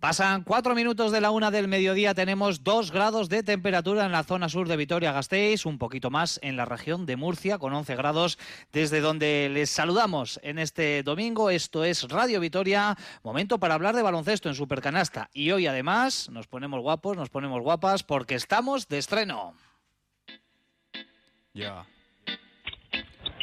Pasan cuatro minutos de la una del mediodía, tenemos dos grados de temperatura en la zona sur de Vitoria-Gasteiz, un poquito más en la región de Murcia, con 11 grados, desde donde les saludamos en este domingo. Esto es Radio Vitoria, momento para hablar de baloncesto en Supercanasta. Y hoy además nos ponemos guapos, nos ponemos guapas, porque estamos de estreno. Ya.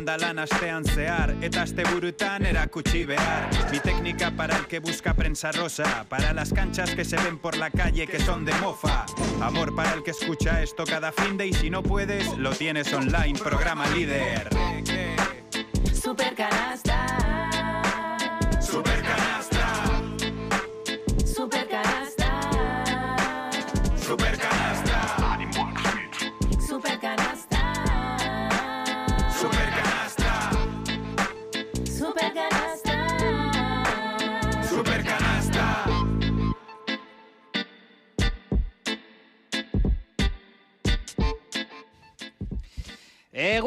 landa lan astean zehar Eta asteburutan erakutsi behar. Mi técnica para el que busca prensa rosa Para las canchas que se ven por la calle que son de mofa. Amor para el que escucha esto cada fin de Y si no puedes, lo tienes online, programa líder. Supercanasta Supercanasta,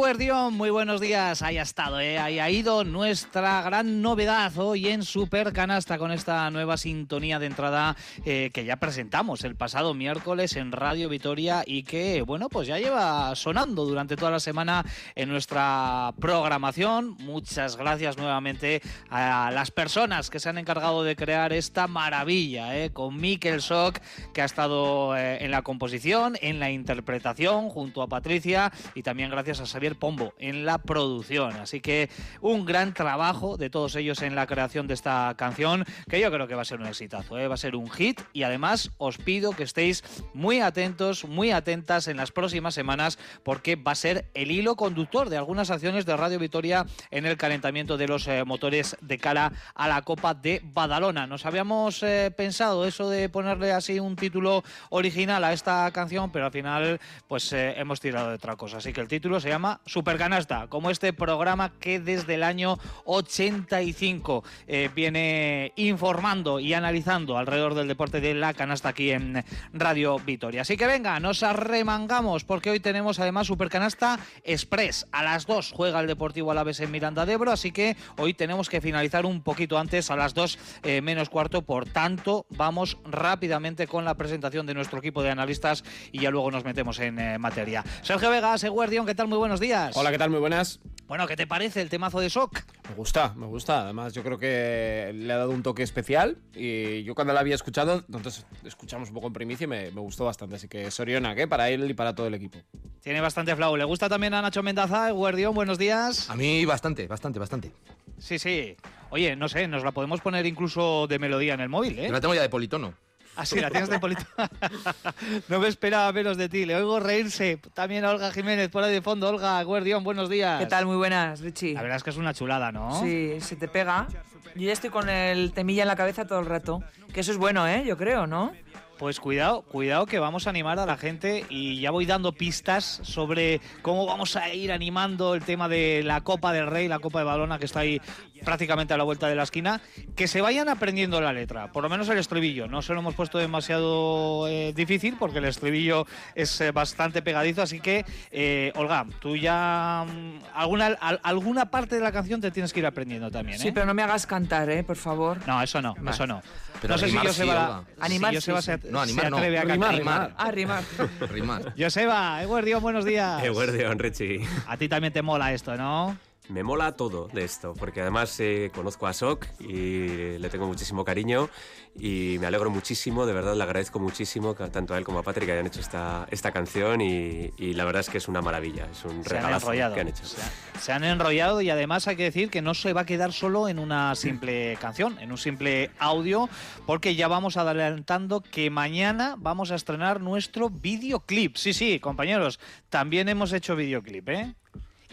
Guardión, muy buenos días. Ahí ha estado, eh, ahí ha ido nuestra gran novedad hoy en Super Canasta con esta nueva sintonía de entrada eh, que ya presentamos el pasado miércoles en Radio Vitoria y que, bueno, pues ya lleva sonando durante toda la semana en nuestra programación. Muchas gracias nuevamente a las personas que se han encargado de crear esta maravilla, eh, con Mikel Sok, que ha estado eh, en la composición, en la interpretación, junto a Patricia y también gracias a Xavier Pombo en la producción. Así que un gran trabajo de todos ellos en la creación de esta canción, que yo creo que va a ser un exitazo, ¿eh? va a ser un hit y además os pido que estéis muy atentos, muy atentas en las próximas semanas porque va a ser el hilo conductor de algunas acciones de Radio Vitoria en el calentamiento de los eh, motores de cara a la Copa de Badalona. Nos habíamos eh, pensado eso de ponerle así un título original a esta canción, pero al final pues hemos tirado de otra cosa. Así que el título se llama Supercanasta, como este programa que desde el año 85 eh, viene informando y analizando alrededor del deporte de la canasta aquí en Radio Vitoria. Así que venga, nos arremangamos porque hoy tenemos además Supercanasta Express. A las 2 juega el Deportivo Alavés en Miranda de Ebro, así que hoy tenemos que finalizar un poquito antes, a las 2 eh, menos cuarto. Por tanto, vamos rápidamente con la presentación de nuestro equipo de analistas y ya luego nos metemos en eh, materia. Sergio Vegas, Eguardión, ¿qué tal? Muy buenos días. Hola, ¿qué tal? Muy buenas. Bueno, ¿qué te parece el temazo de Shock? Me gusta, me gusta. Además, yo creo que le ha dado un toque especial. Y yo cuando la había escuchado, entonces escuchamos un poco en primicia y me, me gustó bastante. Así que Soriona, ¿qué? Para él y para todo el equipo. Tiene bastante flow. ¿Le gusta también a Nacho Mendaza, Eguardión? Buenos días. A mí bastante, bastante, bastante. Sí, sí. Oye, no sé, nos la podemos poner incluso de melodía en el móvil, ¿eh? Yo la tengo ya de politono. Ah, sí, la tienes de polito. no me esperaba menos de ti. Le oigo reírse. También a Olga Jiménez por ahí de fondo. Olga Guardión, buenos días. ¿Qué tal? Muy buenas, Richie. La verdad es que es una chulada, ¿no? Sí, se te pega. Yo ya estoy con el temilla en la cabeza todo el rato. Que eso es bueno, ¿eh? Yo creo, ¿no? Pues cuidado, cuidado que vamos a animar a la gente y ya voy dando pistas sobre cómo vamos a ir animando el tema de la Copa del Rey, la Copa de Balona que está ahí prácticamente a la vuelta de la esquina, que se vayan aprendiendo la letra, por lo menos el estribillo. No se lo hemos puesto demasiado eh, difícil porque el estribillo es eh, bastante pegadizo, así que eh, Olga, tú ya mm, alguna al- alguna parte de la canción te tienes que ir aprendiendo también, ¿eh? Sí, pero no me hagas cantar, ¿eh? Por favor. No, eso no, Vale. eso no. Pero no sé si rimar Joseba, Olga. si Animar Joseba sí, se, sí. No, animar se no. atreve a Rimar, cantar. Ah, rimar. Rimar. Joseba, Eguardión, buenos días. Eh, Guardián, Richie. A ti también te mola esto, ¿no? Me mola todo de esto, porque además eh, conozco a Sok y le tengo muchísimo cariño y me alegro muchísimo, de verdad le agradezco muchísimo que tanto a él como a Patrick hayan hecho esta, esta canción y, y la verdad es que es una maravilla, es un han regalazo enrollado. que han hecho. Se, han- se han enrollado y además hay que decir que no se va a quedar solo en una simple canción, en un simple audio, porque ya vamos adelantando que mañana vamos a estrenar nuestro videoclip. Sí, sí, compañeros, también hemos hecho videoclip, ¿eh?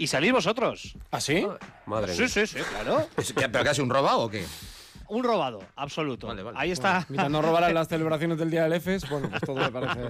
Y salís vosotros. ¿Ah, sí? Madre Sí, mía. sí, sí, claro. ¿Es- ¿Pero que ha sido un robado o qué? Un robado, absoluto. Vale, vale. Ahí está. Mientras no robaran las celebraciones del Día del EFES, bueno, pues todo me parece...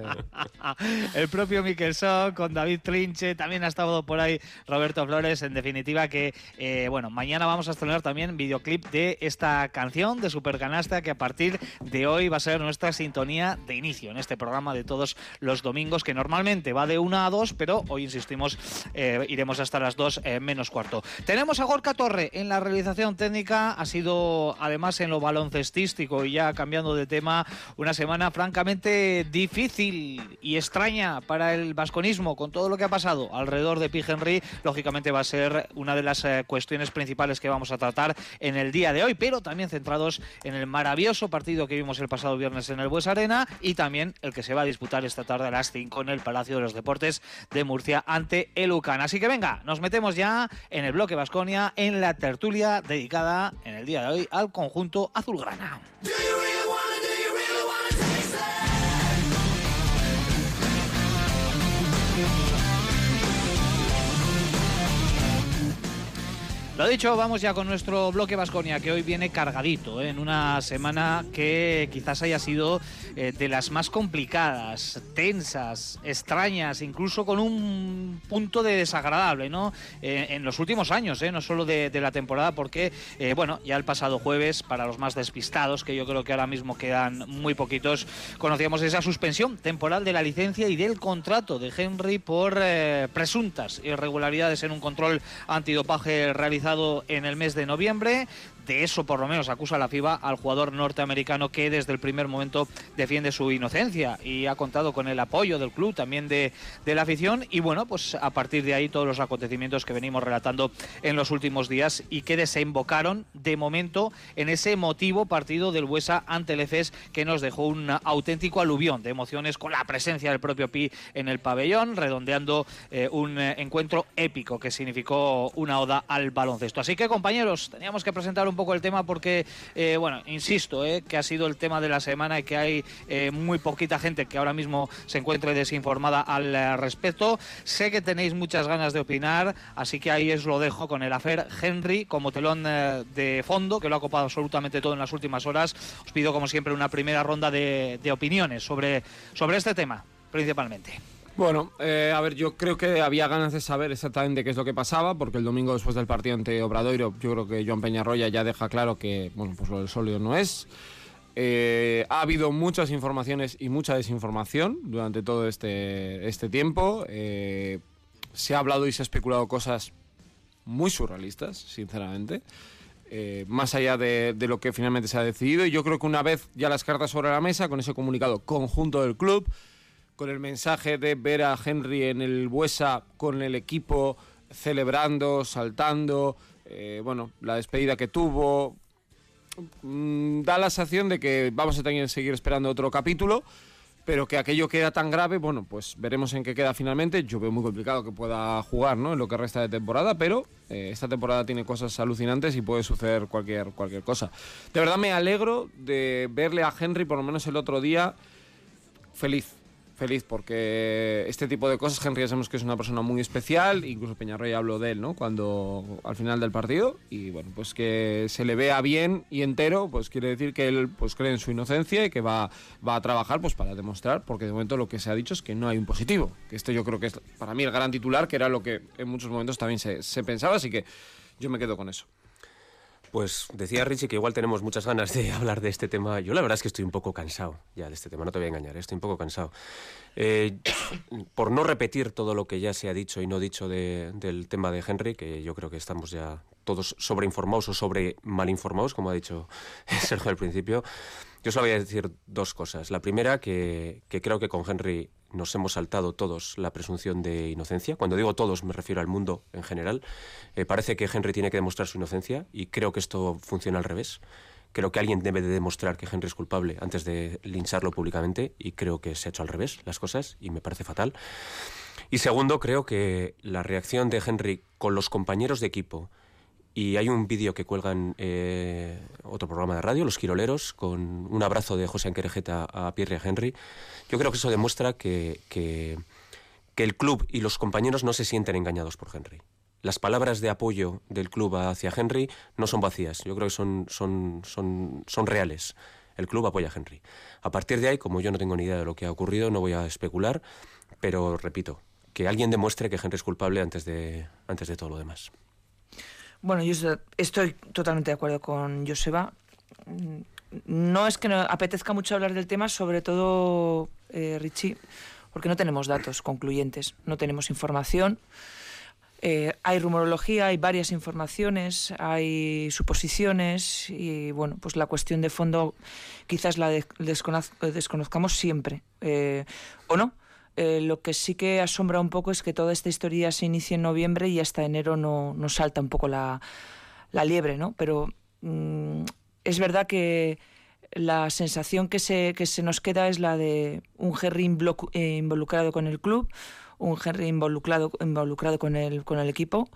el propio Miquel Soc, con David Trinche, también ha estado por ahí Roberto Flores. En definitiva, que eh, bueno, mañana vamos a estrenar también videoclip de esta canción de Supercanasta, que a partir de hoy va a ser nuestra sintonía de inicio en este programa de todos los domingos, que normalmente va de una a dos, pero hoy insistimos, eh, iremos hasta las dos eh, menos cuarto. Tenemos a Gorka Torre en la realización técnica, ha sido además en lo baloncestístico y ya cambiando de tema, una semana francamente difícil y extraña para el vasconismo con todo lo que ha pasado alrededor de Pi Henry. Lógicamente va a ser una de las eh, cuestiones principales que vamos a tratar en el día de hoy, pero también centrados en el maravilloso partido que vimos el pasado viernes en el Bues Arena y también el que se va a disputar esta tarde a las 5 en el Palacio de los Deportes de Murcia ante el UCAN. Así que venga, nos metemos ya en el bloque Vasconia en la tertulia dedicada en el día de hoy al conjunto azulgrana. Lo dicho, vamos ya con nuestro bloque Vasconia, que hoy viene cargadito, ¿eh? en una semana que quizás haya sido eh, de las más complicadas, tensas, extrañas, incluso con un punto de desagradable, ¿no? Eh, en los últimos años, no solo de, de, la temporada, porque, bueno, ya el pasado jueves, para los más despistados, que yo creo que ahora mismo quedan muy poquitos, conocíamos esa suspensión temporal de la licencia y del contrato de Henry por presuntas irregularidades en un control antidopaje realizado en el mes de noviembre. De eso por lo menos acusa la FIBA al jugador norteamericano que desde el primer momento defiende su inocencia y ha contado con el apoyo del club, también de, de la afición. Y bueno, pues a partir de ahí todos los acontecimientos que venimos relatando en los últimos días y que desembocaron de momento en ese emotivo partido del Huesa ante el EFES que nos dejó un auténtico aluvión de emociones con la presencia del propio Pi en el pabellón, redondeando eh, un eh, encuentro épico que significó una oda al baloncesto. Así que compañeros, teníamos que presentar un poco el tema porque, eh, bueno, insisto, eh, que ha sido el tema de la semana y que hay eh, muy poquita gente que ahora mismo se encuentre desinformada al eh, respecto. Sé que tenéis muchas ganas de opinar, así que ahí os lo dejo con el afer Henry como telón eh, de fondo, que lo ha copado absolutamente todo en las últimas horas. Os pido, como siempre, una primera ronda de, de opiniones sobre, sobre este tema, principalmente. Bueno, eh, a ver, yo creo que había ganas de saber exactamente qué es lo que pasaba, porque el domingo después del partido ante Obradoiro, yo creo que Joan Peñarroya ya deja claro que, bueno, pues lo del sólido no es. Eh, ha habido muchas informaciones y mucha desinformación durante todo este, este tiempo. Eh, se ha hablado y se ha especulado cosas muy surrealistas, sinceramente. Eh, más allá de, de, lo que finalmente se ha decidido. Y yo creo que una vez ya las cartas sobre la mesa, con ese comunicado conjunto del club, con el mensaje de ver a Henry en el Buesa con el equipo celebrando, saltando, eh, bueno, la despedida que tuvo, mm, da la sensación de que vamos a tener que seguir esperando otro capítulo, pero que aquello queda tan grave, bueno, pues veremos en qué queda finalmente. Yo veo muy complicado que pueda jugar, ¿no? En lo que resta de temporada, pero eh, esta temporada tiene cosas alucinantes y puede suceder cualquier, cualquier cosa. De verdad me alegro de verle a Henry, por lo menos el otro día, feliz feliz porque este tipo de cosas, Henry sabemos que es una persona muy especial, incluso Peñarroya habló de él, ¿no? Cuando al final del partido y bueno, pues que se le vea bien y entero, pues quiere decir que él pues cree en su inocencia y que va, va a trabajar pues para demostrar, porque de momento lo que se ha dicho es que no hay un positivo, que esto yo creo que es para mí el gran titular, que era lo que en muchos momentos también se pensaba, así que yo me quedo con eso. Pues decía Richie que igual tenemos muchas ganas de hablar de este tema. Yo la verdad es que estoy un poco cansado ya de este tema, no te voy a engañar, estoy un poco cansado. Eh, por no repetir todo lo que ya se ha dicho y no dicho de, del tema de Henry, que yo creo que estamos ya todos sobreinformados o sobre malinformados, como ha dicho Sergio al principio, yo solo voy a decir dos cosas. La primera, que, que creo que con Henry nos hemos saltado todos la presunción de inocencia. Cuando digo todos me refiero al mundo en general. Eh, parece que Henry tiene que demostrar su inocencia y creo que esto funciona al revés. Creo que alguien debe de demostrar que Henry es culpable antes de lincharlo públicamente y creo que se ha hecho al revés las cosas y me parece fatal. Y segundo, creo que la reacción de Henry con los compañeros de equipo y hay un vídeo que cuelgan eh, otro programa de radio, Los Quiroleros, con un abrazo de José Anquerejeta a Pierre Henry. Yo creo que eso demuestra que, que, que, el club y los compañeros no se sienten engañados por Henry. las palabras de apoyo del club hacia Henry no son vacías, yo creo que son, son, son, son reales. El club apoya a Henry. A partir de ahí, como yo no tengo ni idea de lo que ha ocurrido, no voy a especular, pero repito, que alguien demuestre que Henry es culpable antes de, antes de todo lo demás. Bueno, yo est- estoy totalmente de acuerdo con Joseba. Mm, No es que no apetezca mucho hablar del tema, sobre todo, eh, Richie, porque no tenemos datos concluyentes, no tenemos información. Eh, hay rumorología, hay varias informaciones, hay suposiciones y bueno, pues la cuestión de fondo quizás la de- desconoz- desconozcamos siempre eh, o no. Eh, lo que sí que asombra un poco es que toda esta historia se inicia en noviembre y hasta enero no, no salta un poco la, la liebre, ¿no? Pero mm, es verdad que la sensación que se, que se nos queda es la de un Henry eh, involucrado con el club, un Henry involucrado, involucrado con, el, con el equipo,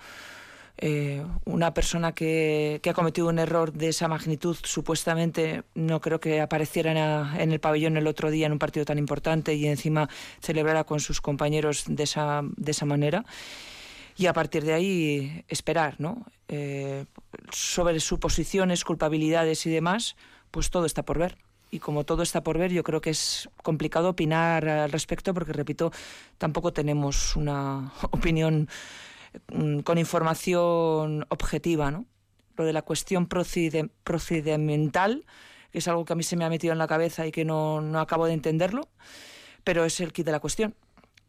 eh, una persona que, que ha cometido un error de esa magnitud, supuestamente no creo que apareciera en, a- en el pabellón el otro día en un partido tan importante y encima celebrara con sus compañeros de esa, de esa manera. Y a partir de ahí esperar, ¿no? Eh, sobre suposiciones, culpabilidades y demás, pues todo está por ver. Y como todo está por ver, yo creo que es complicado opinar al respecto porque, repito, tampoco tenemos una opinión con información objetiva, ¿no? Lo de la cuestión procedimental, que es algo que a mí se me ha metido en la cabeza y que no, no acabo de entenderlo, pero es el kit de la cuestión.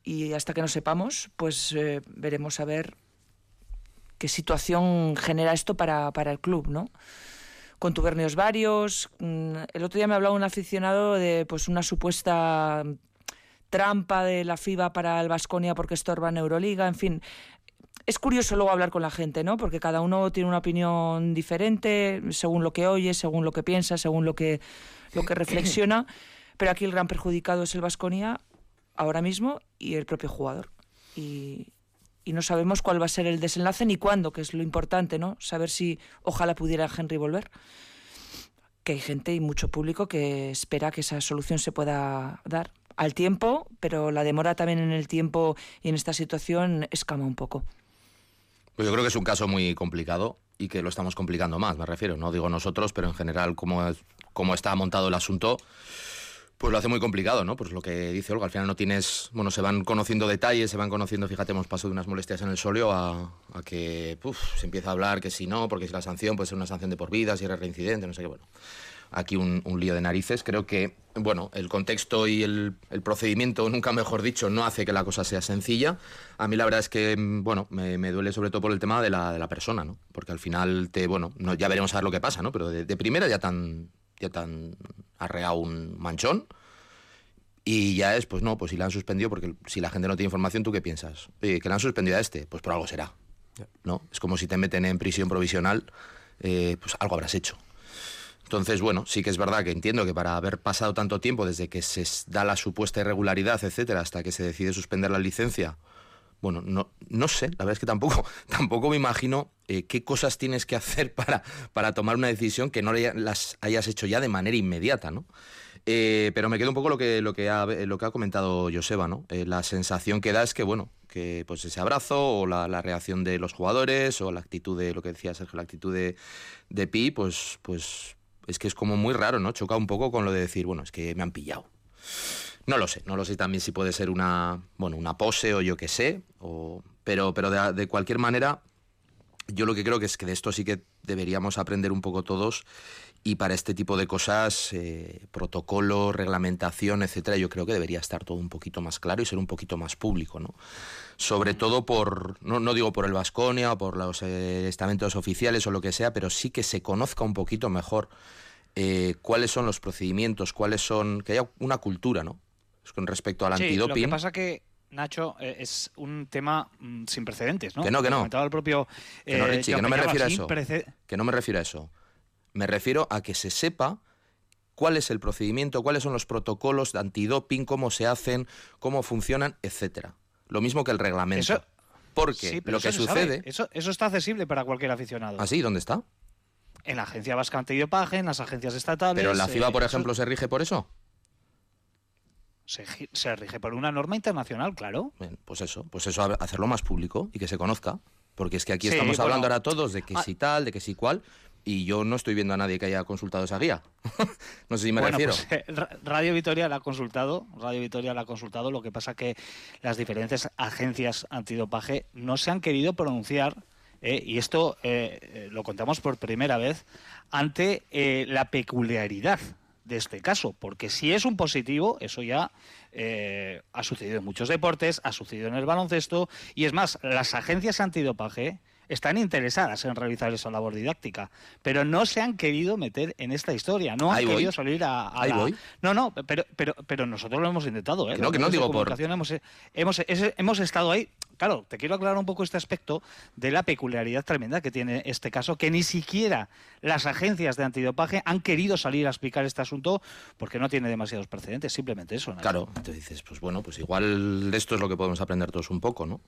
Y hasta que no sepamos, pues eh, veremos a ver qué situación genera esto para, para el club, ¿no? Contubernios varios. mm, El otro día me hablaba un aficionado de pues una supuesta trampa de la FIBA para el Vasconia porque estorba en Euroliga, en fin. Es curioso luego hablar con la gente, ¿no? Porque cada uno tiene una opinión diferente, según lo que oye, según lo que piensa, según lo que, lo que reflexiona. Pero aquí el gran perjudicado es el Vasconia ahora mismo y el propio jugador. Y, y no sabemos cuál va a ser el desenlace ni cuándo, que es lo importante, ¿no? Saber si ojalá pudiera Henry volver. Que hay gente y mucho público que espera que esa solución se pueda dar al tiempo, pero la demora también en el tiempo y en esta situación escama un poco. Pues yo creo que es un caso muy complicado y que lo estamos complicando más, me refiero. No digo nosotros, pero en general, como, como está montado el asunto, pues lo hace muy complicado, ¿no? Pues lo que dice Olga, al final no tienes. Bueno, se van conociendo detalles, se van conociendo, fíjate, hemos pasado de unas molestias en el solio a, que se empieza a hablar que si no, porque si la sanción puede ser una sanción de por vida, si eres reincidente, no sé qué, bueno. Aquí un, un lío de narices. Creo que, bueno, el contexto y el, el procedimiento, nunca mejor dicho, no hace que la cosa sea sencilla. A mí la verdad es que, mm, bueno, me, me duele sobre todo por el tema de la, de la persona, ¿no? Porque al final te, bueno, no, ya veremos a ver lo que pasa, ¿no? Pero de, de primera ya tan, ya tan arreado un manchón. Y ya es, pues no, pues si la han suspendido, porque si la gente no tiene información, ¿tú qué piensas? Oye, que la han suspendido a este, pues por algo será. ¿No? Es como si te meten en prisión provisional, eh, pues algo habrás hecho. Entonces, bueno, sí que es verdad que entiendo que para haber pasado tanto tiempo desde que se da la supuesta irregularidad, etcétera, hasta que se decide suspender la licencia, bueno, no, no sé, la verdad es que tampoco, tampoco me imagino eh, qué cosas tienes que hacer para, para tomar una decisión que no las hayas hecho ya de manera inmediata, ¿no? Eh, pero me queda un poco lo que, lo que, ha, lo que ha comentado Joseba, ¿no? Eh, la sensación que da es que, bueno, que pues ese abrazo o la, la reacción de los jugadores o la actitud de, lo que decía Sergio, la actitud de, de Pi, pues, pues es que es como muy raro, ¿no? Choca un poco con lo de decir, bueno, es que me han pillado. No lo sé, no lo sé también si puede ser una, bueno, una pose o yo qué sé, o, pero, pero de, de cualquier manera, yo lo que creo que es que de esto sí que deberíamos aprender un poco todos y para este tipo de cosas, eh, protocolo, reglamentación, etcétera, yo creo que debería estar todo un poquito más claro y ser un poquito más público, ¿no? Sobre todo por, no, no digo por el Vasconia o por los eh, estamentos oficiales o lo que sea, pero sí que se conozca un poquito mejor eh, cuáles son los procedimientos, cuáles son, que haya una cultura, ¿no? Con respecto al Sí, lo antidoping. que pasa que Nacho, eh, es un tema mm, sin precedentes, ¿no? Que no, que no. comentaba el propio Que no, eh, Richie, que Joan no me refiero a eso. Que no me refiero a eso. Me refiero a que se sepa cuál es el procedimiento, cuáles son los protocolos de antidoping, cómo se hacen, cómo funcionan, etcétera. Lo mismo que el reglamento. Eso- Porque Sí, lo que eso sucede. Eso, eso está accesible para cualquier aficionado. ¿Ah, sí? ¿Dónde está? En la Agencia Vasca Antidopaje, en las agencias estatales. Pero la FIBA, eh, por eso ejemplo, se rige por eso. Se, rige por una norma internacional, claro. Bien, pues eso, pues eso, hacerlo más público y que se conozca. Porque es que aquí Sí, estamos bueno. hablando ahora todos de que Ah. si tal, de que si cual, y yo no estoy viendo a nadie que haya consultado esa guía. no sé si me bueno, refiero. pues, eh, Ra- Radio Vitoria la ha consultado, Radio Vitoria la ha consultado, lo que pasa que las diferentes agencias antidopaje no se han querido pronunciar, eh, y esto eh, lo contamos por primera vez, ante la peculiaridad de este caso, porque si es un positivo, eso ya eh, ha sucedido en muchos deportes, ha sucedido en el baloncesto, y es más, las agencias antidopaje están interesadas en realizar esa labor didáctica, pero no se han querido meter en esta historia, no han Ahí voy. querido salir a, a Ahí la- voy. No, no, pero, pero, pero nosotros lo hemos intentado, ¿eh? Que no, que digo por- Hemos, hemos, es- hemos estado ahí. Claro, te quiero aclarar un poco este aspecto de la peculiaridad tremenda que tiene este caso, que ni siquiera las agencias de antidopaje han querido salir a explicar este asunto porque no tiene demasiados precedentes, simplemente eso. Claro, te dices, pues bueno, pues igual esto es lo que podemos aprender todos un poco, ¿no?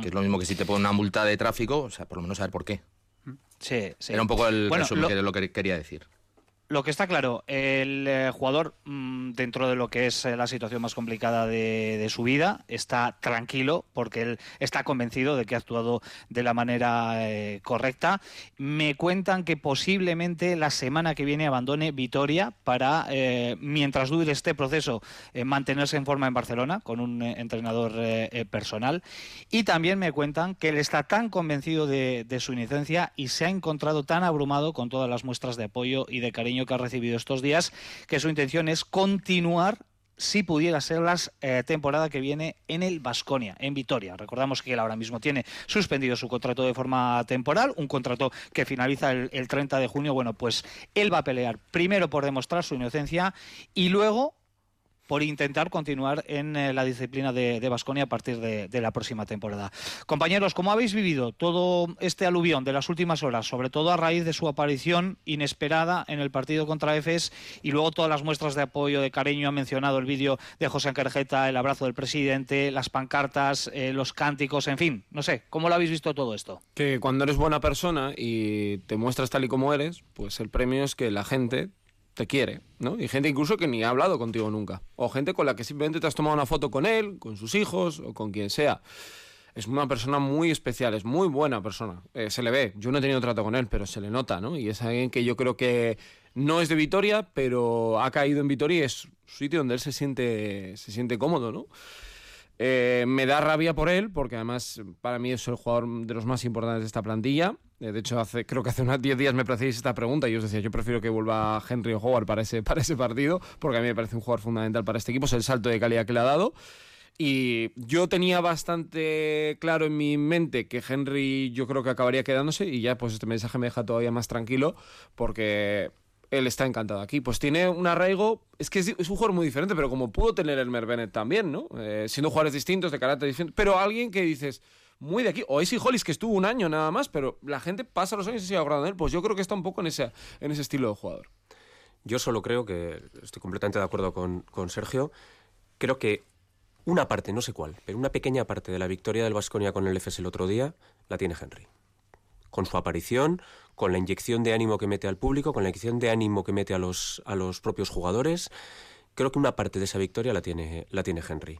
Que es lo mismo que si te ponen una multa de tráfico, o sea, por lo menos saber por qué. Sí, sí. Era un poco el Bueno, resumen lo- que lo que quería decir. Lo que está claro, el eh, jugador, mm, dentro de lo que es eh, la situación más complicada de, su vida, está tranquilo porque él está convencido de que ha actuado de la manera eh, correcta. Me cuentan que posiblemente la semana que viene abandone Vitoria para, mientras dure este proceso, mantenerse en forma en Barcelona con un entrenador personal. Y también me cuentan que él está tan convencido de, de su inocencia y se ha encontrado tan abrumado con todas las muestras de apoyo y de cariño que ha recibido estos días que su intención es continuar si pudiera ser la temporada que viene en el Vasconia, en Vitoria. Recordamos que él ahora mismo tiene suspendido su contrato de forma temporal, un contrato que finaliza el, el 30 de junio. Bueno, pues él va a pelear primero por demostrar su inocencia y luego por intentar continuar en eh, la disciplina de Vasconia a partir de, la próxima temporada. Compañeros, ¿cómo habéis vivido todo este aluvión de las últimas horas, sobre todo a raíz de su aparición inesperada en el partido contra EFES y luego todas las muestras de apoyo, de cariño? Ha mencionado el vídeo de José Ancarjeta, el abrazo del presidente, las pancartas, eh, los cánticos, en fin, no sé, ¿cómo lo habéis visto todo esto? Que cuando eres buena persona y te muestras tal y como eres, pues el premio es que la gente te quiere, ¿no? Y gente incluso que ni ha hablado contigo nunca. O gente con la que simplemente te has tomado una foto con él, con sus hijos o con quien sea. Es una persona muy especial, es muy buena persona. Eh, se le ve. Yo no he tenido trato con él, pero se le nota, ¿no? Y es alguien que yo creo que no es de Vitoria, pero ha caído en Vitoria y es un sitio donde él se siente, se siente cómodo, ¿no? Eh, me da rabia por él, porque además para mí es el jugador de los más importantes de esta plantilla. Eh, de hecho, hace, creo que hace unos 10 días me hacéis esta pregunta y os decía, yo prefiero que vuelva Henry Howard para ese, para ese partido, porque a mí me parece un jugador fundamental para este equipo, es el salto de calidad que le ha dado. Y yo tenía bastante claro en mi mente que Henry yo creo que acabaría quedándose y ya pues este mensaje me deja todavía más tranquilo porque él está encantado aquí. Pues tiene un arraigo, es que es, un jugador muy diferente, pero como pudo tener el Bennett también, ¿no? Eh, siendo jugadores distintos, de carácter distinto, pero alguien que dices, muy de aquí, o Isi Hollis que estuvo un año nada más, pero la gente pasa los años y sigue acordando de él, pues yo creo que está un poco en ese, en ese estilo de jugador. Yo solo creo que, estoy completamente de acuerdo con, con Sergio, creo que una parte, no sé cuál, pero una pequeña parte de la victoria del Vasconia con el FS el otro día la tiene Henry. Con su aparición, con la inyección de ánimo que mete al público, con la inyección de ánimo que mete a los, a los propios jugadores, creo que una parte de esa victoria la tiene, la tiene Henry.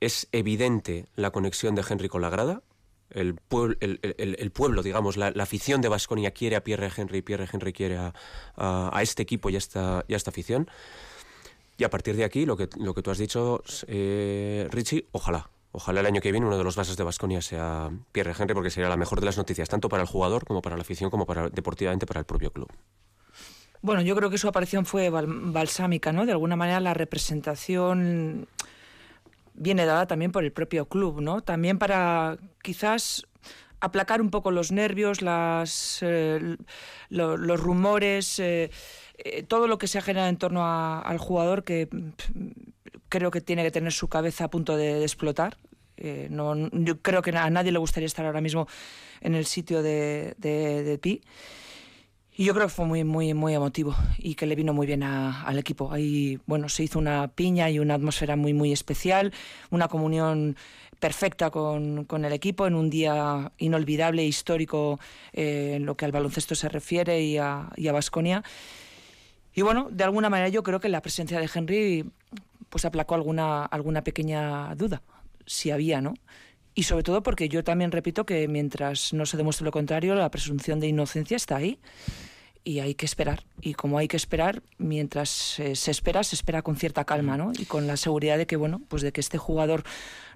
Es evidente la conexión de Henry con la grada. El, pueblo, digamos, la, afición de Vasconia quiere a Pierre Henry, Pierre Henry quiere a, a, este equipo y a esta, y a esta afición. Y a partir de aquí, lo que, lo que tú has dicho, eh, Richie, ojalá. Ojalá el año que viene uno de los bases de Basconia sea Pierre Henry, porque sería la mejor de las noticias, tanto para el jugador como para la afición, como para, deportivamente para el propio club. Bueno, yo creo que su aparición fue bal balsámica, ¿no? De alguna manera la representación viene dada también por el propio club, ¿no? También para quizás aplacar un poco los nervios, las, eh, lo, los rumores, eh, eh, todo lo que se ha generado en torno al jugador que creo que tiene que tener su cabeza a punto de, de explotar. Eh, no, yo creo que a nadie le gustaría estar ahora mismo en el sitio de, de, de Pi. Y yo creo que fue muy, muy, muy emotivo y que le vino muy bien a, al equipo. Ahí, bueno, se hizo una piña y una atmósfera muy, muy especial, una comunión perfecta con, con el equipo en un día inolvidable histórico eh, en lo que al baloncesto se refiere y a Vasconia. Y bueno, de alguna manera yo creo que la presencia de Henry pues aplacó alguna, alguna pequeña duda, si había, ¿no? y sobre todo porque yo también repito que mientras no se demuestre lo contrario, la presunción de inocencia está ahí y hay que esperar. Y como hay que esperar, mientras se espera, se espera con cierta calma, ¿no? Y con la seguridad de que, bueno, pues de que este jugador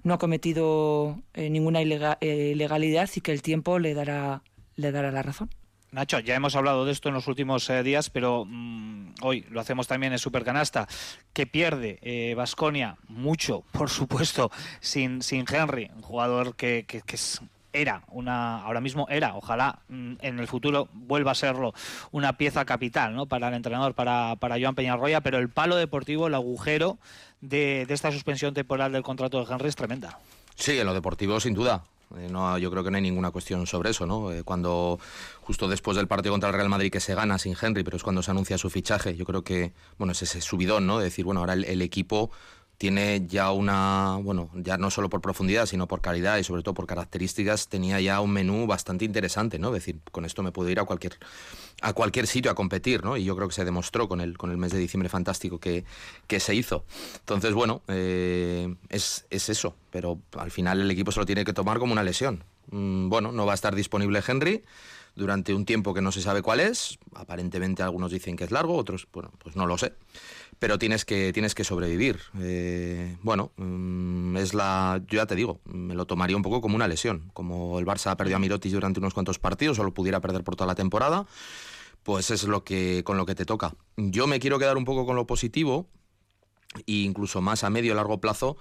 no ha cometido eh, ninguna eh, ilegalidad y que el tiempo le dará, le dará la razón. Nacho, ya hemos hablado de esto en los últimos eh, días, pero mm, hoy lo hacemos también en Supercanasta, que pierde Vasconia mucho, por supuesto, sin, sin Henry, un jugador que, que- que es- era una, ahora mismo era, ojalá mm, en el futuro vuelva a serlo, una pieza capital ¿no? para el entrenador, para, para Joan Peñarroya, pero el palo deportivo, el agujero de, de esta suspensión temporal del contrato de Henry es tremenda. Sí, en lo deportivo, sin duda. Eh, no, yo creo que no hay ninguna cuestión sobre eso, ¿no? Eh, cuando justo después del partido contra el Real Madrid que se gana sin Henry, pero es cuando se anuncia su fichaje, yo creo que, bueno, es ese subidón, ¿no? De decir, bueno, ahora el, el equipo tiene ya una, bueno, ya no solo por profundidad, sino por calidad y sobre todo por características, tenía ya un menú bastante interesante, ¿no? Es decir, con esto me puedo ir a cualquier a cualquier sitio a competir, ¿no? Y yo creo que se demostró con el, con el mes de diciembre fantástico que, que se hizo. Entonces, bueno, eh, es, es eso, pero al final el equipo se lo tiene que tomar como una lesión. Mm, bueno, no va a estar disponible Henry durante un tiempo que no se sabe cuál es. Aparentemente algunos dicen que es largo, otros, bueno, pues no lo sé. Pero tienes que, tienes que sobrevivir. Eh, bueno, mm, es la. Yo ya te digo, me lo tomaría un poco como una lesión. Como el Barça ha perdido a Mirotic durante unos cuantos partidos, o lo pudiera perder por toda la temporada, pues es lo que, con lo que te toca. Yo me quiero quedar un poco con lo positivo, e incluso más a medio y largo plazo,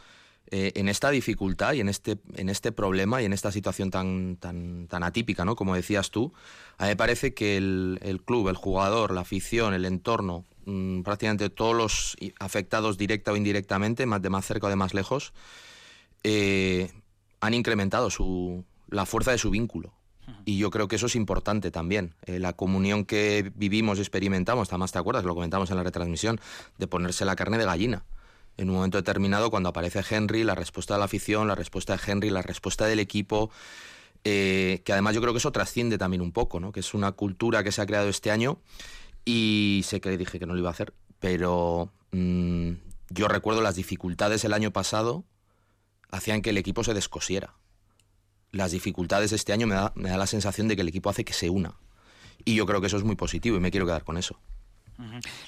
eh, en esta dificultad y en este, en este problema y en esta situación tan, tan, tan atípica, ¿no? Como decías tú, a mí me parece que el, el club, el jugador, la afición, el entorno, mm, prácticamente todos los afectados directa o indirectamente, más de más cerca o de más lejos, eh, han incrementado su, la fuerza de su vínculo. Y yo creo que eso es importante también. Eh, la comunión que vivimos y experimentamos, además te acuerdas, lo comentamos en la retransmisión, de ponerse la carne de gallina. En un momento determinado, cuando aparece Henry, la respuesta de la afición, la respuesta de Henry, la respuesta del equipo, eh, que además yo creo que eso trasciende también un poco, ¿no? que es una cultura que se ha creado este año y sé que dije que no lo iba a hacer, pero mm, yo recuerdo las dificultades el año pasado hacían que el equipo se descosiera. Las dificultades de este año me da, me da la sensación de que el equipo hace que se una. Y yo creo que eso es muy positivo y me quiero quedar con eso.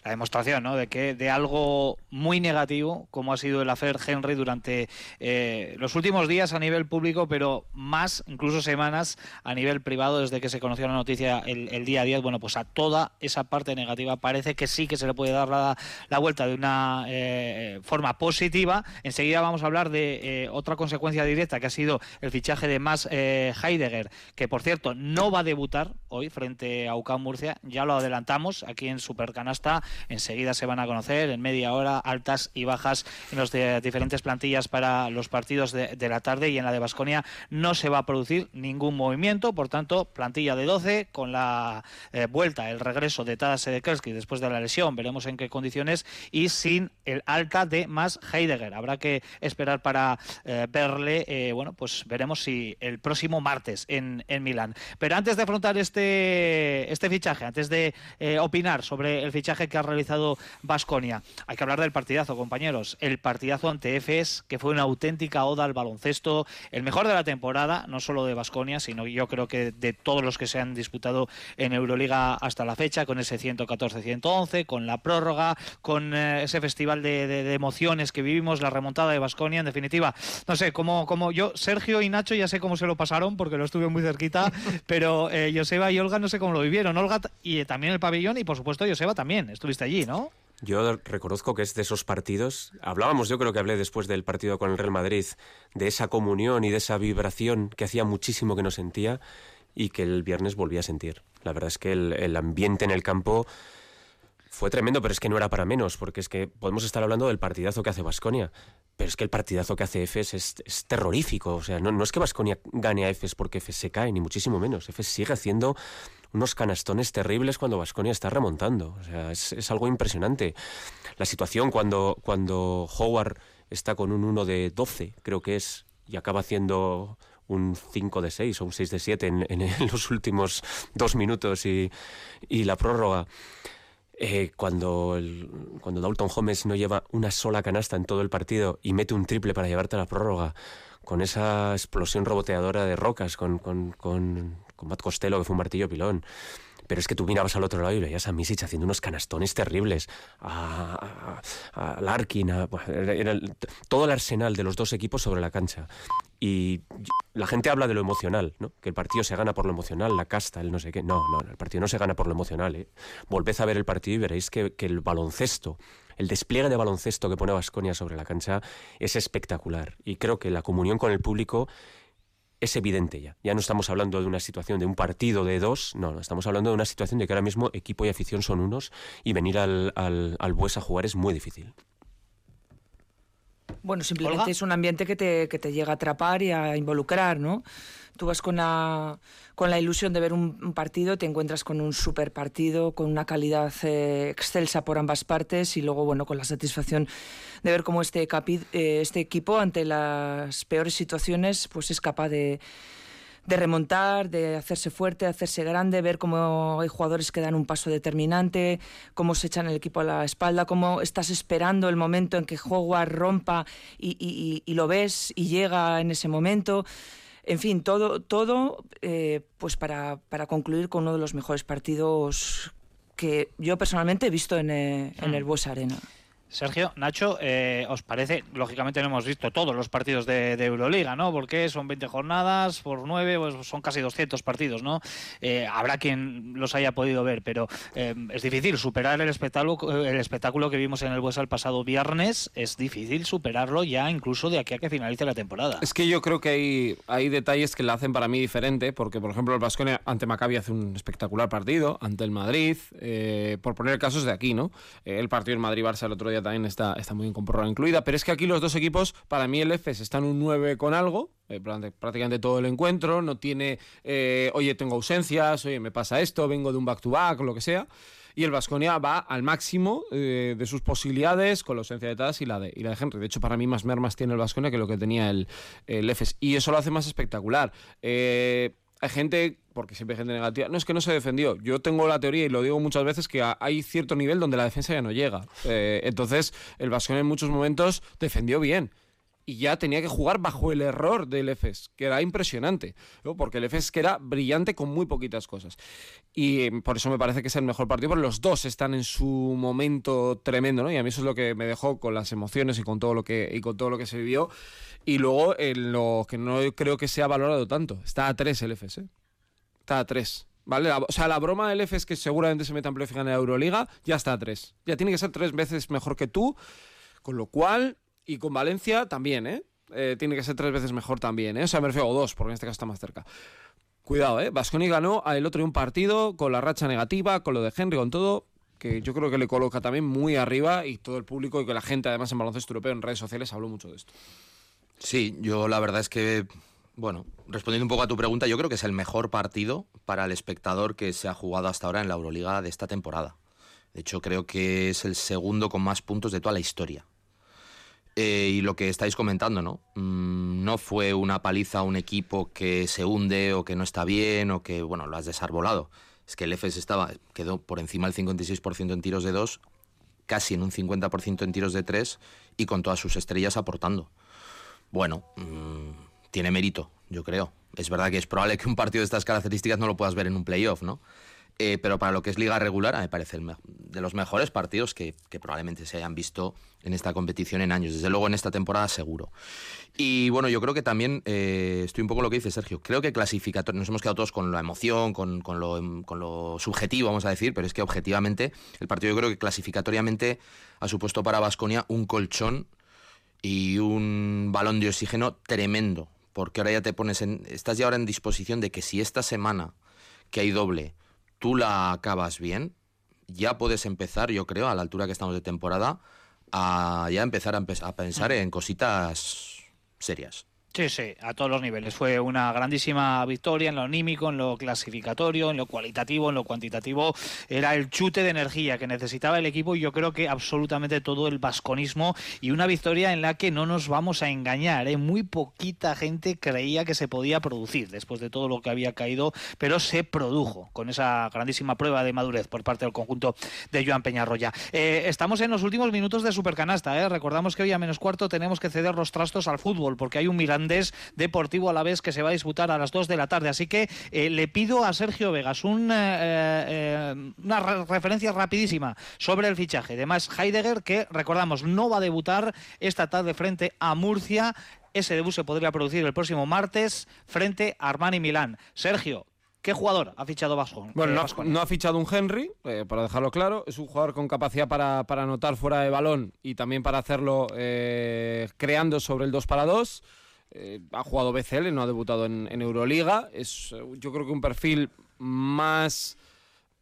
La demostración, ¿no? De que de algo muy negativo, como ha sido el hacer Henry durante eh, los últimos días a nivel público, pero más, incluso semanas, a nivel privado, desde que se conoció la noticia el, el día 10, bueno, pues a toda esa parte negativa parece que sí que se le puede dar la, vuelta de una eh, forma positiva. Enseguida vamos a hablar de eh, otra consecuencia directa, que ha sido el fichaje de Max Heidegger, que por cierto no va a debutar hoy frente a UCAM Murcia, ya lo adelantamos aquí en Supercanasta, enseguida se van a conocer en media hora altas y bajas en las diferentes plantillas para los partidos de, de la tarde y en la de Basconia no se va a producir ningún movimiento, por tanto plantilla de 12 con la eh, vuelta, el regreso de Tadas Sedekerski después de la lesión, veremos en qué condiciones y sin el alta de más Heidegger, habrá que esperar para eh, verle, eh, bueno pues veremos si el próximo martes en, en Milán, pero antes de afrontar este, este fichaje, antes de eh, opinar sobre el fichaje que ha realizado Basconia. Hay que hablar del partidazo, compañeros. El partidazo ante EFES, que fue una auténtica oda al baloncesto, el mejor de la temporada, no solo de Basconia, sino yo creo que de todos los que se han disputado en Euroliga hasta la fecha, con ese 114-111, con la prórroga, con eh, ese festival de, de- de emociones que vivimos, la remontada de Basconia, en definitiva. No sé, como, como yo, Sergio y Nacho ya sé cómo se lo pasaron, porque lo estuve muy cerquita, pero eh, Joseba y Olga no sé cómo lo vivieron. Olga y eh, también el pabellón, y por supuesto Joseba también. Estuviste allí, ¿no? Yo reconozco que es de esos partidos. Hablábamos, yo creo que hablé después del partido con el Real Madrid, de esa comunión y de esa vibración que hacía muchísimo que no sentía y que el viernes volví a sentir. La verdad es que el, el ambiente en el campo fue tremendo, pero es que no era para menos, porque es que podemos estar hablando del partidazo que hace Basconia, pero es que el partidazo que hace Efes es, es terrorífico. O sea, no, no es que Basconia gane a Efes porque Efes se cae, ni muchísimo menos. Efes sigue haciendo unos canastones terribles cuando Basconia está remontando. O sea, es, es algo impresionante. La situación cuando, cuando Howard está con un 1 de 12, creo que es, y acaba haciendo un 5 de 6 o un 6 de 7 en, en- en los últimos dos minutos y, y la prórroga. Eh, cuando, el- cuando Dalton Holmes no lleva una sola canasta en todo el partido y mete un triple para llevarte a la prórroga, con esa explosión roboteadora de rocas, con, con, con, con Matt Costello, que fue un martillo pilón. Pero es que tú mirabas al otro lado y veías a Misic haciendo unos canastones terribles, a, a- Larkin, a- todo el arsenal de los dos equipos sobre la cancha. Y la gente habla de lo emocional, ¿no? Que el partido se gana por lo emocional, la casta, el no sé qué. No, no, el partido no se gana por lo emocional, ¿eh? Volved a ver el partido y veréis que, que el baloncesto, el despliegue de baloncesto que pone Vasconia sobre la cancha es espectacular. Y creo que la comunión con el público es evidente ya. Ya no estamos hablando de una situación de un partido de dos, no, no, estamos hablando de una situación de que ahora mismo equipo y afición son unos y venir al, al, al Bues a jugar es muy difícil. Bueno, simplemente Olga. es un ambiente que te, que te llega a atrapar y a involucrar, ¿no? Tú vas con la, con la ilusión de ver un, un partido, te encuentras con un super partido, con una calidad eh, excelsa por ambas partes y luego, bueno, con la satisfacción de ver cómo este, capi- eh, este equipo, ante las peores situaciones, pues es capaz de, de remontar, de hacerse fuerte, de hacerse grande, ver cómo hay jugadores que dan un paso determinante, cómo se echan el equipo a la espalda, cómo estás esperando el momento en que Howard rompa y, y- y- y lo ves y llega en ese momento. En fin, todo, todo eh, pues para, para concluir con uno de los mejores partidos que yo personalmente he visto en, eh, en el Bues Arena. Sergio, Nacho, eh, ¿os parece? Lógicamente no hemos visto todos los partidos de, de Euroliga, ¿no? Porque son 20 jornadas por 9, pues son casi 200 partidos, ¿no? Eh, habrá quien los haya podido ver, pero eh, es difícil superar el espectáculo, el espectáculo que vimos en el Buesa el pasado viernes. Es difícil superarlo ya incluso de aquí a que finalice la temporada. Es que yo creo que hay, hay detalles que la hacen para mí diferente, porque por ejemplo el Vasconia ante Maccabi hace un espectacular partido, ante el Madrid, eh, por poner casos de aquí, ¿no? Eh, el partido en Madrid-Barça el otro día también está, está muy bien con prórroga incluida, pero es que aquí los dos equipos, para mí el EFES está en un 9 con algo, eh, prácti- prácticamente todo el encuentro, no tiene, eh, oye, tengo ausencias, oye, me pasa esto, vengo de un back-to-back, o lo que sea. Y el Vasconia va al máximo eh, de sus posibilidades con la ausencia de Taz y la de, y la de Henry. De hecho, para mí más mermas tiene el Vasconia que lo que tenía el, el. Y eso lo hace más espectacular. Hay gente, porque siempre hay gente negativa, no es que no se defendió. Yo tengo la teoría, y lo digo muchas veces, que hay cierto nivel donde la defensa ya no llega. Eh, entonces, el Vasconia en muchos momentos defendió bien. Y ya tenía que jugar bajo el error del EFES, que era impresionante. ¿no? Porque el EFES que era brillante con muy poquitas cosas. Y eh, por eso me parece que es el mejor partido, porque los dos están en su momento tremendo, ¿no? Y a mí eso es lo que me dejó con las emociones y con todo lo que, y con todo lo que se vivió. Y luego en lo que no creo que sea valorado tanto. Está a 3 el EFES, ¿eh? Está a 3. ¿Vale? La- o sea, la broma del EFES que seguramente se meta en playoff y la Euroliga, ya está a 3. Ya tiene que ser tres veces mejor que tú. Con lo cual, y con Valencia también, ¿eh? Eh, tiene que ser tres veces mejor también, ¿eh? O sea, me refiero a dos, porque en este caso está más cerca. Cuidado, ¿eh? Vasconi ganó el otro día un partido con la racha negativa, con lo de Henry, con todo, que yo creo que le coloca también muy arriba y todo el público y que la gente, además en baloncesto europeo, en redes sociales, habló mucho de esto. Sí, yo la verdad es que, bueno, respondiendo un poco a tu pregunta, yo creo que es el mejor partido para el espectador que se ha jugado hasta ahora en la Euroliga de esta temporada. De hecho, creo que es el segundo con más puntos de toda la historia. Eh, y lo que estáis comentando, ¿no? Mm, no fue una paliza a un equipo que se hunde o que no está bien o que, bueno, lo has desarbolado. Es que el EFES estaba, quedó por encima del 56% en tiros de dos, casi en un 50% en tiros de tres y con todas sus estrellas aportando. Bueno, mm, tiene mérito, yo creo. Es verdad que es probable que un partido de estas características no lo puedas ver en un playoff, ¿no? Eh, pero para lo que es liga regular, me parece el de los mejores partidos que, probablemente se hayan visto en esta competición en años. Desde luego en esta temporada seguro. Y bueno, yo creo que también, eh, estoy un poco lo que dice Sergio, creo que clasificatorio, nos hemos quedado todos con la emoción, con, con lo, con lo subjetivo, vamos a decir, pero es que objetivamente el partido yo creo que clasificatoriamente ha supuesto para Vasconia un colchón y un balón de oxígeno tremendo, porque ahora ya te pones en, estás ya ahora en disposición de que si esta semana que hay doble, tú la acabas bien, ya puedes empezar, yo creo, a la altura que estamos de temporada, a ya empezar a, empe- a pensar en cositas serias. Sí, sí, a todos los niveles. Fue una grandísima victoria en lo anímico, en lo clasificatorio, en lo cualitativo, en lo cuantitativo. Era el chute de energía que necesitaba el equipo y yo creo que absolutamente todo el vasconismo y una victoria en la que no nos vamos a engañar. ¿eh? Muy poquita gente creía que se podía producir después de todo lo que había caído, pero se produjo con esa grandísima prueba de madurez por parte del conjunto de Joan Peñarroya. Eh, estamos en los últimos minutos de Supercanasta. ¿eh? Recordamos que hoy a menos cuarto tenemos que ceder los trastos al fútbol porque hay un Mirandés Deportivo a la vez que se va a disputar a las 2 de la tarde. Así que eh, le pido a Sergio Vegas eh, eh, una re- referencia rapidísima sobre el fichaje de Max Heidegger, que recordamos no va a debutar esta tarde frente a Murcia. Ese debut se podría producir el próximo martes frente a Armani Milán. Sergio, ¿qué jugador ha fichado Vasco? Bueno, no, ha- Baskonia? no ha fichado un Henry, eh, para dejarlo claro. Es un jugador con capacidad para, para anotar fuera de balón y también para hacerlo eh, creando sobre el 2 para 2. Eh, ha jugado BCL, no ha debutado en, Euroliga. Es, eh, yo creo que un perfil más.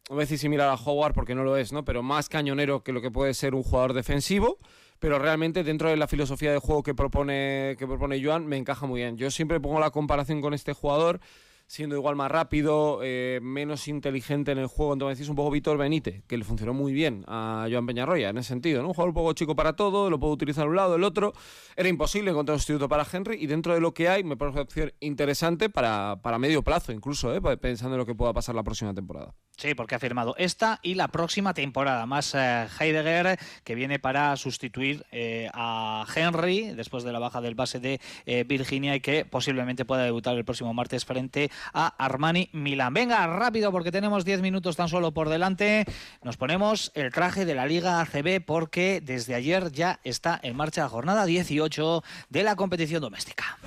A decir similar a Howard porque no lo es, ¿no? Pero más cañonero que lo que puede ser un jugador defensivo. Pero realmente dentro de la filosofía de juego que propone, que propone Joan me encaja muy bien. Yo siempre pongo la comparación con este jugador siendo igual más rápido, eh, menos inteligente en el juego. Entonces decís un poco Víctor Benítez, que le funcionó muy bien a Joan Peñarroya en ese sentido. ¿no? Un jugador un poco chico para todo, lo puedo utilizar un lado, el otro. Era imposible encontrar un sustituto para Henry y dentro de lo que hay me parece una opción interesante para, para medio plazo incluso, ¿eh? pensando en lo que pueda pasar la próxima temporada. Sí, porque ha firmado esta y la próxima temporada. Más eh, Heidegger, que viene para sustituir eh, a Henry después de la baja del base de Virginia y que posiblemente pueda debutar el próximo martes frente a Armani Milán. Venga, rápido, porque tenemos 10 minutos tan solo por delante. Nos ponemos el traje de la Liga ACB porque desde ayer ya está en marcha la jornada 18 de la competición doméstica.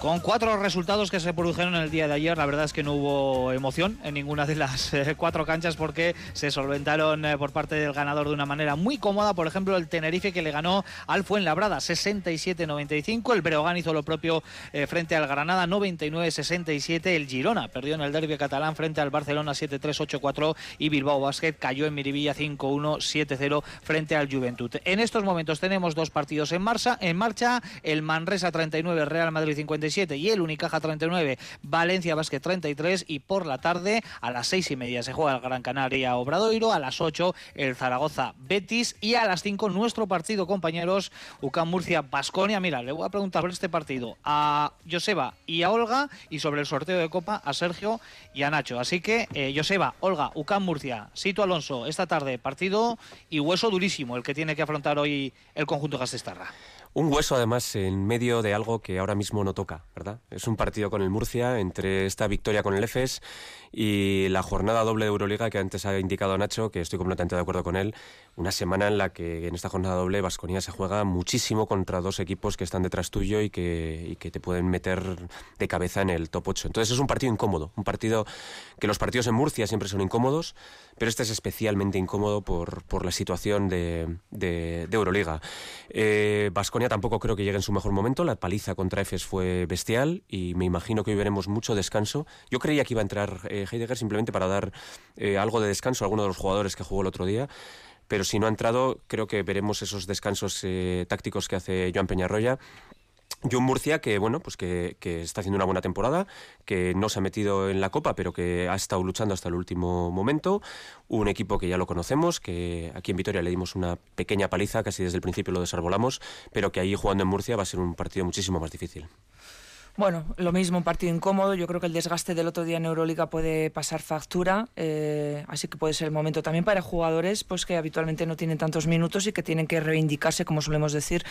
Con cuatro resultados que se produjeron el día de ayer, la verdad es que no hubo emoción en ninguna de las eh, cuatro canchas porque se solventaron eh, por parte del ganador de una manera muy cómoda. Por ejemplo, el Tenerife que le ganó al Fuenlabrada 67-95. El Breogán hizo lo propio eh, frente al Granada 99-67. El Girona perdió en el derbi catalán frente al Barcelona 7-3-8-4 y Bilbao Basket cayó en Miribilla 5-1 7-0 frente al Juventud. En estos momentos tenemos dos partidos en marcha, en marcha el Manresa 39, Real Madrid 57 y el Unicaja 39, Valencia Basket 33 y por la tarde a las seis y media se juega el Gran Canaria Obradoiro, a las 8 el Zaragoza Betis y a las 5 nuestro partido compañeros UCAM Murcia Basconia. Mira, le voy a preguntar por este partido a Joseba y a Olga y sobre el sorteo de Copa a Sergio y a Nacho. Así que eh, Joseba, Olga, UCAM Murcia, Sito Alonso, esta tarde partido y hueso durísimo el que tiene que afrontar hoy el conjunto Gastistarra. Un hueso además en medio de algo que ahora mismo no toca, ¿verdad? Es un partido con el Murcia entre esta victoria con el EFES y la jornada doble de Euroliga que antes ha indicado Nacho, que estoy completamente de acuerdo con él, una semana en la que en esta jornada doble Vasconía se juega muchísimo contra dos equipos que están detrás tuyo y que, y que te pueden meter de cabeza en el top 8. Entonces es un partido incómodo, un partido que los partidos en Murcia siempre son incómodos, pero este es especialmente incómodo por, por la situación de, de, de Euroliga. Eh, Vasconia tampoco creo que llegue en su mejor momento, la paliza contra Efes fue bestial y me imagino que hoy veremos mucho descanso. Yo creía que iba a entrar eh, Heidegger simplemente para dar eh, algo de descanso a alguno de los jugadores que jugó el otro día. Pero si no ha entrado, creo que veremos esos descansos eh, tácticos que hace Joan Peñarroya. John Murcia, que bueno, pues que, que, está haciendo una buena temporada, que no se ha metido en la Copa, pero que ha estado luchando hasta el último momento. Un equipo que ya lo conocemos, que aquí en Vitoria le dimos una pequeña paliza, casi desde el principio lo desarbolamos, pero que ahí jugando en Murcia va a ser un partido muchísimo más difícil. Bueno, lo mismo, un partido incómodo. Yo creo que el desgaste del otro día en Euroliga puede pasar factura, eh, así que puede ser el momento también para jugadores pues que habitualmente no tienen tantos minutos y que tienen que reivindicarse, como solemos decir,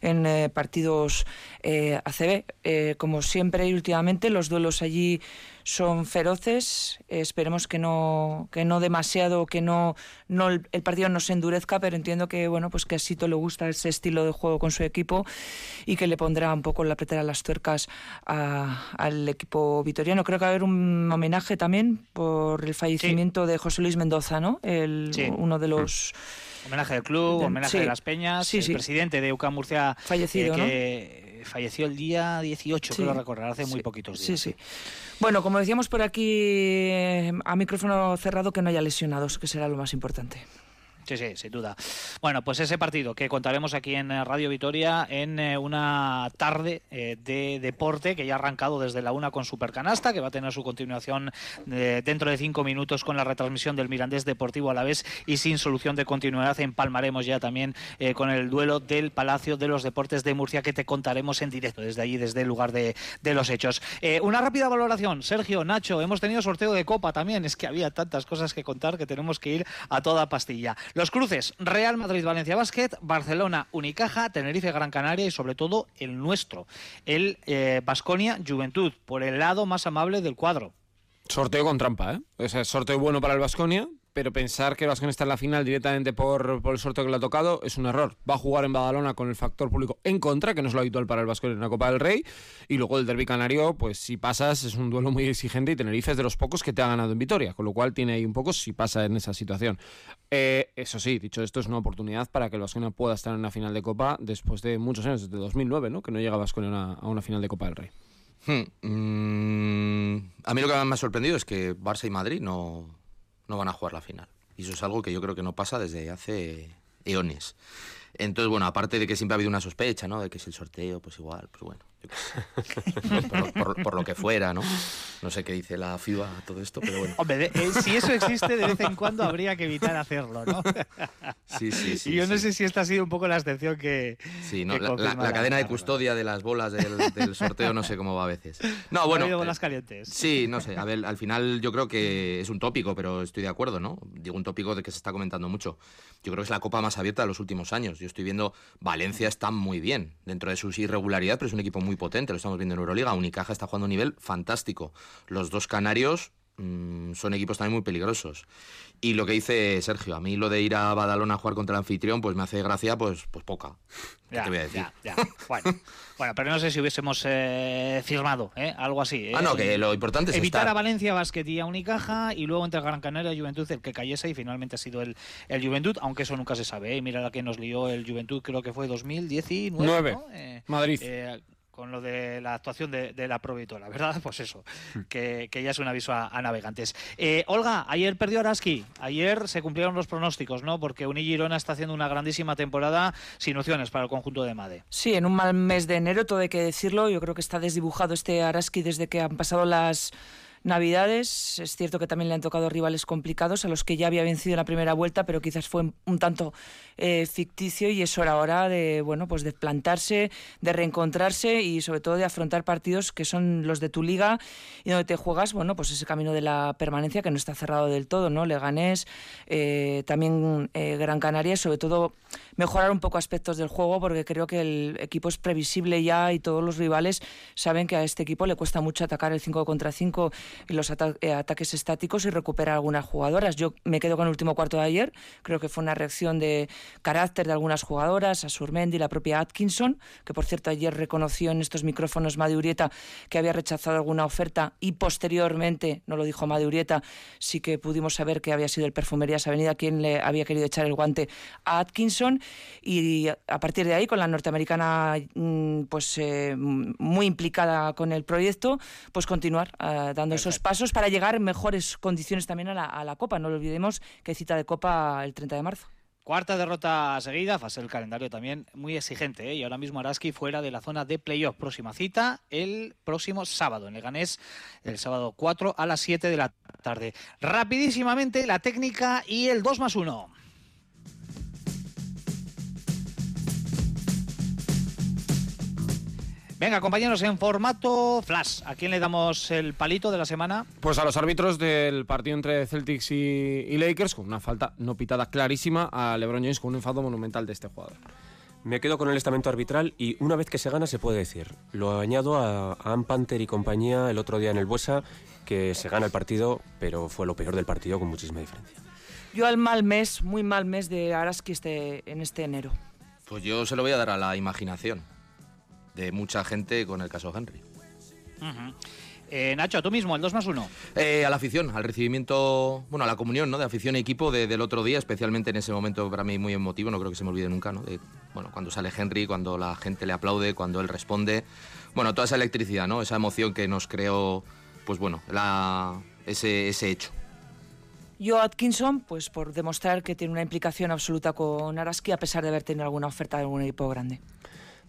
en eh, partidos eh, ACB. como siempre y últimamente, los duelos allí son feroces. esperemos que no, que no demasiado, que no, no el, el, partido no se endurezca, pero entiendo que bueno, pues que a Sito le gusta ese estilo de juego con su equipo y que le pondrá un poco la pretera a las tuercas a, al equipo vitoriano. Creo que va a haber un homenaje también por el fallecimiento sí. de José Luis Mendoza, ¿no? El, sí. Uno de los. Homenaje del club, de, homenaje sí. de las Peñas, sí, el presidente de UCAM Murcia. Fallecido, eh, que ¿no? falleció el día 18, creo recordar, hace muy poquitos días. Sí, sí. Bueno, como decíamos por aquí, a micrófono cerrado, que no haya lesionados, que será lo más importante. Sí, sí, sin duda. Bueno, pues ese partido que contaremos aquí en eh, Radio Vitoria en eh, una tarde eh, de deporte que ya ha arrancado desde la una con Supercanasta, que va a tener su continuación dentro de cinco minutos con la retransmisión del Mirandés Deportivo a la vez y sin solución de continuidad. Empalmaremos ya también con el duelo del Palacio de los Deportes de Murcia que te contaremos en directo desde allí, desde el lugar de, de los hechos. Una rápida valoración. Sergio, Nacho, hemos tenido sorteo de Copa también. Es que había tantas cosas que contar que tenemos que ir a toda pastilla. Los cruces, Real Madrid, Valencia Basket, Barcelona, Unicaja, Tenerife, Gran Canaria y sobre todo el nuestro, el Basconia Juventud, por el lado más amable del cuadro. Sorteo con trampa, ¿eh? Sorteo bueno para el Vasconia, pero pensar que el Vasconia está en la final directamente por, el sorteo que le ha tocado es un error. Va a jugar en Badalona con el factor público en contra, que no es lo habitual para el Vasconia en la Copa del Rey. Y luego el Derby Canario, pues si pasas, es un duelo muy exigente y Tenerife es de los pocos que te ha ganado en Vitoria, con lo cual tiene ahí un poco si pasa en esa situación. Eh, eso sí, dicho esto, es una oportunidad para que el Vasconia pueda estar en una final de Copa después de muchos años, desde 2009, ¿no? Que no llega Vasconia a una, a una final de Copa del Rey. Hmm, mm, a mí lo que me ha sorprendido es que Barça y Madrid no, no van a jugar la final. Y eso es algo que yo creo que no pasa desde hace eones. Entonces, bueno, aparte de que siempre ha habido una sospecha, ¿no? De que es el sorteo, pues igual, pues bueno. por, lo, por- por lo que fuera, ¿no? No sé qué dice la FIBA todo esto, pero bueno. Hombre, de- eh, si eso existe, de vez en cuando habría que evitar hacerlo, ¿no? Sí, sí, sí. y yo no sí. sé si esta ha sido un poco la excepción que. Sí, no, que la, la- la cadena de custodia de las bolas del, del sorteo no sé cómo va a veces. No, Ha bueno. habido eh, bolas calientes. Sí, no sé. A ver, al final yo creo que es un tópico, pero estoy de acuerdo, ¿no? Digo un tópico de que se está comentando mucho. Yo creo que es la copa más abierta de los últimos años. Yo estoy viendo Valencia está muy bien dentro de sus irregularidades, pero es un equipo muy potente. Lo estamos viendo en Euroliga. Unicaja está jugando a un nivel fantástico. Los dos canarios mm, son equipos también muy peligrosos. Y lo que dice Sergio, a mí lo de ir a Badalona a jugar contra el anfitrión, pues me hace gracia, pues, pues poca. ¿Qué Ya, te voy a decir? ya, ya. Bueno, bueno, pero no sé si hubiésemos eh, firmado, ¿eh? Algo así. Ah, ¿eh? no, que lo importante es Evitar estar. a Valencia, Basket y a Unicaja y luego entre Gran Canaria y Juventud el que cayese y finalmente ha sido el, el Juventud, aunque eso nunca se sabe. ¿eh? Mira la que nos lió el Juventud, creo que fue 2019. Nueve. ¿no? Eh, Madrid. Con lo de la actuación de, de la Provitora, ¿verdad? Pues eso, que, que ya es un aviso a, a navegantes. Eh, Olga, ayer perdió Araski, ayer se cumplieron los pronósticos, ¿no? Porque Uni Girona está haciendo una grandísima temporada sin opciones para el conjunto de Made. Sí, en un mal mes de enero, todo hay que decirlo. Yo creo que está desdibujado este Araski desde que han pasado las Navidades. Es cierto que también le han tocado rivales complicados a los que ya había vencido en la primera vuelta, pero quizás fue un tanto eh, ficticio y es hora ahora de bueno pues de plantarse, de reencontrarse y sobre todo de afrontar partidos que son los de tu liga y donde te juegas bueno pues ese camino de la permanencia que no está cerrado del todo, ¿no? Leganés, eh, también eh, Gran Canaria, sobre todo mejorar un poco aspectos del juego porque creo que el equipo es previsible ya y todos los rivales saben que a este equipo le cuesta mucho atacar el 5 contra 5 y los ata- ataques estáticos y recuperar algunas jugadoras. Yo me quedo con el último cuarto de ayer, creo que fue una reacción de carácter de algunas jugadoras, a Surmendi, la propia Atkinson, que por cierto ayer reconoció en estos micrófonos Madi Urieta que había rechazado alguna oferta y posteriormente, no lo dijo Madi Urieta, sí que pudimos saber que había sido el Perfumerías Avenida quien le había querido echar el guante a Atkinson y a partir de ahí con la norteamericana mm, pues eh, muy implicada con el proyecto, pues continuar eh, dando esos pasos para llegar en mejores condiciones también a la, a la Copa. No lo olvidemos que hay cita de Copa el 30 de marzo. Cuarta derrota seguida, fase el calendario también muy exigente, ¿eh? y ahora mismo Araski fuera de la zona de playoff. Próxima cita el próximo sábado en Leganés, el sábado 4 a las 7 de la tarde. Rapidísimamente la técnica y el 2 más 1. Venga, compañeros, en formato flash, ¿a quién le damos el palito de la semana? Pues a los árbitros del partido entre Celtics y, y Lakers, con una falta no pitada clarísima a LeBron James con un enfado monumental de este jugador. Me quedo con el estamento arbitral y una vez que se gana se puede decir. Lo añado a, a Ann Panther y compañía el otro día en el Buesa, que se gana el partido, pero fue lo peor del partido con muchísima diferencia. Yo al mal mes, muy mal mes de Araski este, en este enero. Pues yo se lo voy a dar a la imaginación de mucha gente con el caso Henry. Eh, Nacho, tú mismo, el 2 más 1. Eh, a la afición, al recibimiento, bueno, a la comunión, ¿no? De afición y equipo de- del otro día, especialmente en ese momento para mí muy emotivo, no creo que se me olvide nunca, ¿no? De, bueno, cuando sale Henry, cuando la gente le aplaude, cuando él responde, bueno, toda esa electricidad, ¿no? Esa emoción que nos creó, pues bueno, la, ese, ese hecho. Yo Atkinson, pues por demostrar que tiene una implicación absoluta con Araski a pesar de haber tenido alguna oferta de algún equipo grande.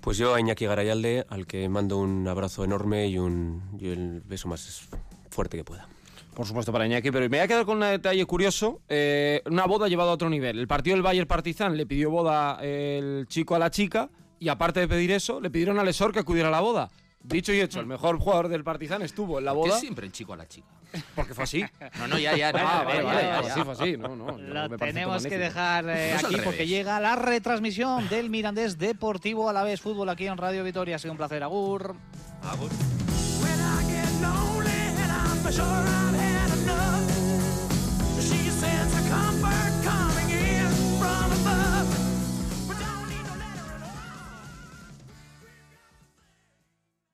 Pues yo a Iñaki Garayalde, al que mando un abrazo enorme y, un, y el beso más fuerte que pueda. Por supuesto para Iñaki, pero me voy a quedar con un detalle curioso. eh, una boda llevada a otro nivel. El partido del Bayern Partizan le pidió boda el chico a la chica y aparte de pedir eso, le pidieron al Lesor que acudiera a la boda. Dicho y hecho, el mejor jugador del Partizan estuvo en la ¿Por qué boda siempre el chico a la chica? porque fue así. No, no, ya, ya. no, Ah, vale, vale, ya, fue ya. así, fue así. No, no, Lo me tenemos que dejar eh, No aquí porque llega la retransmisión del Mirandés Deportivo a la vez fútbol aquí en Radio Vitoria. Ha sido un placer, Agur. Ah,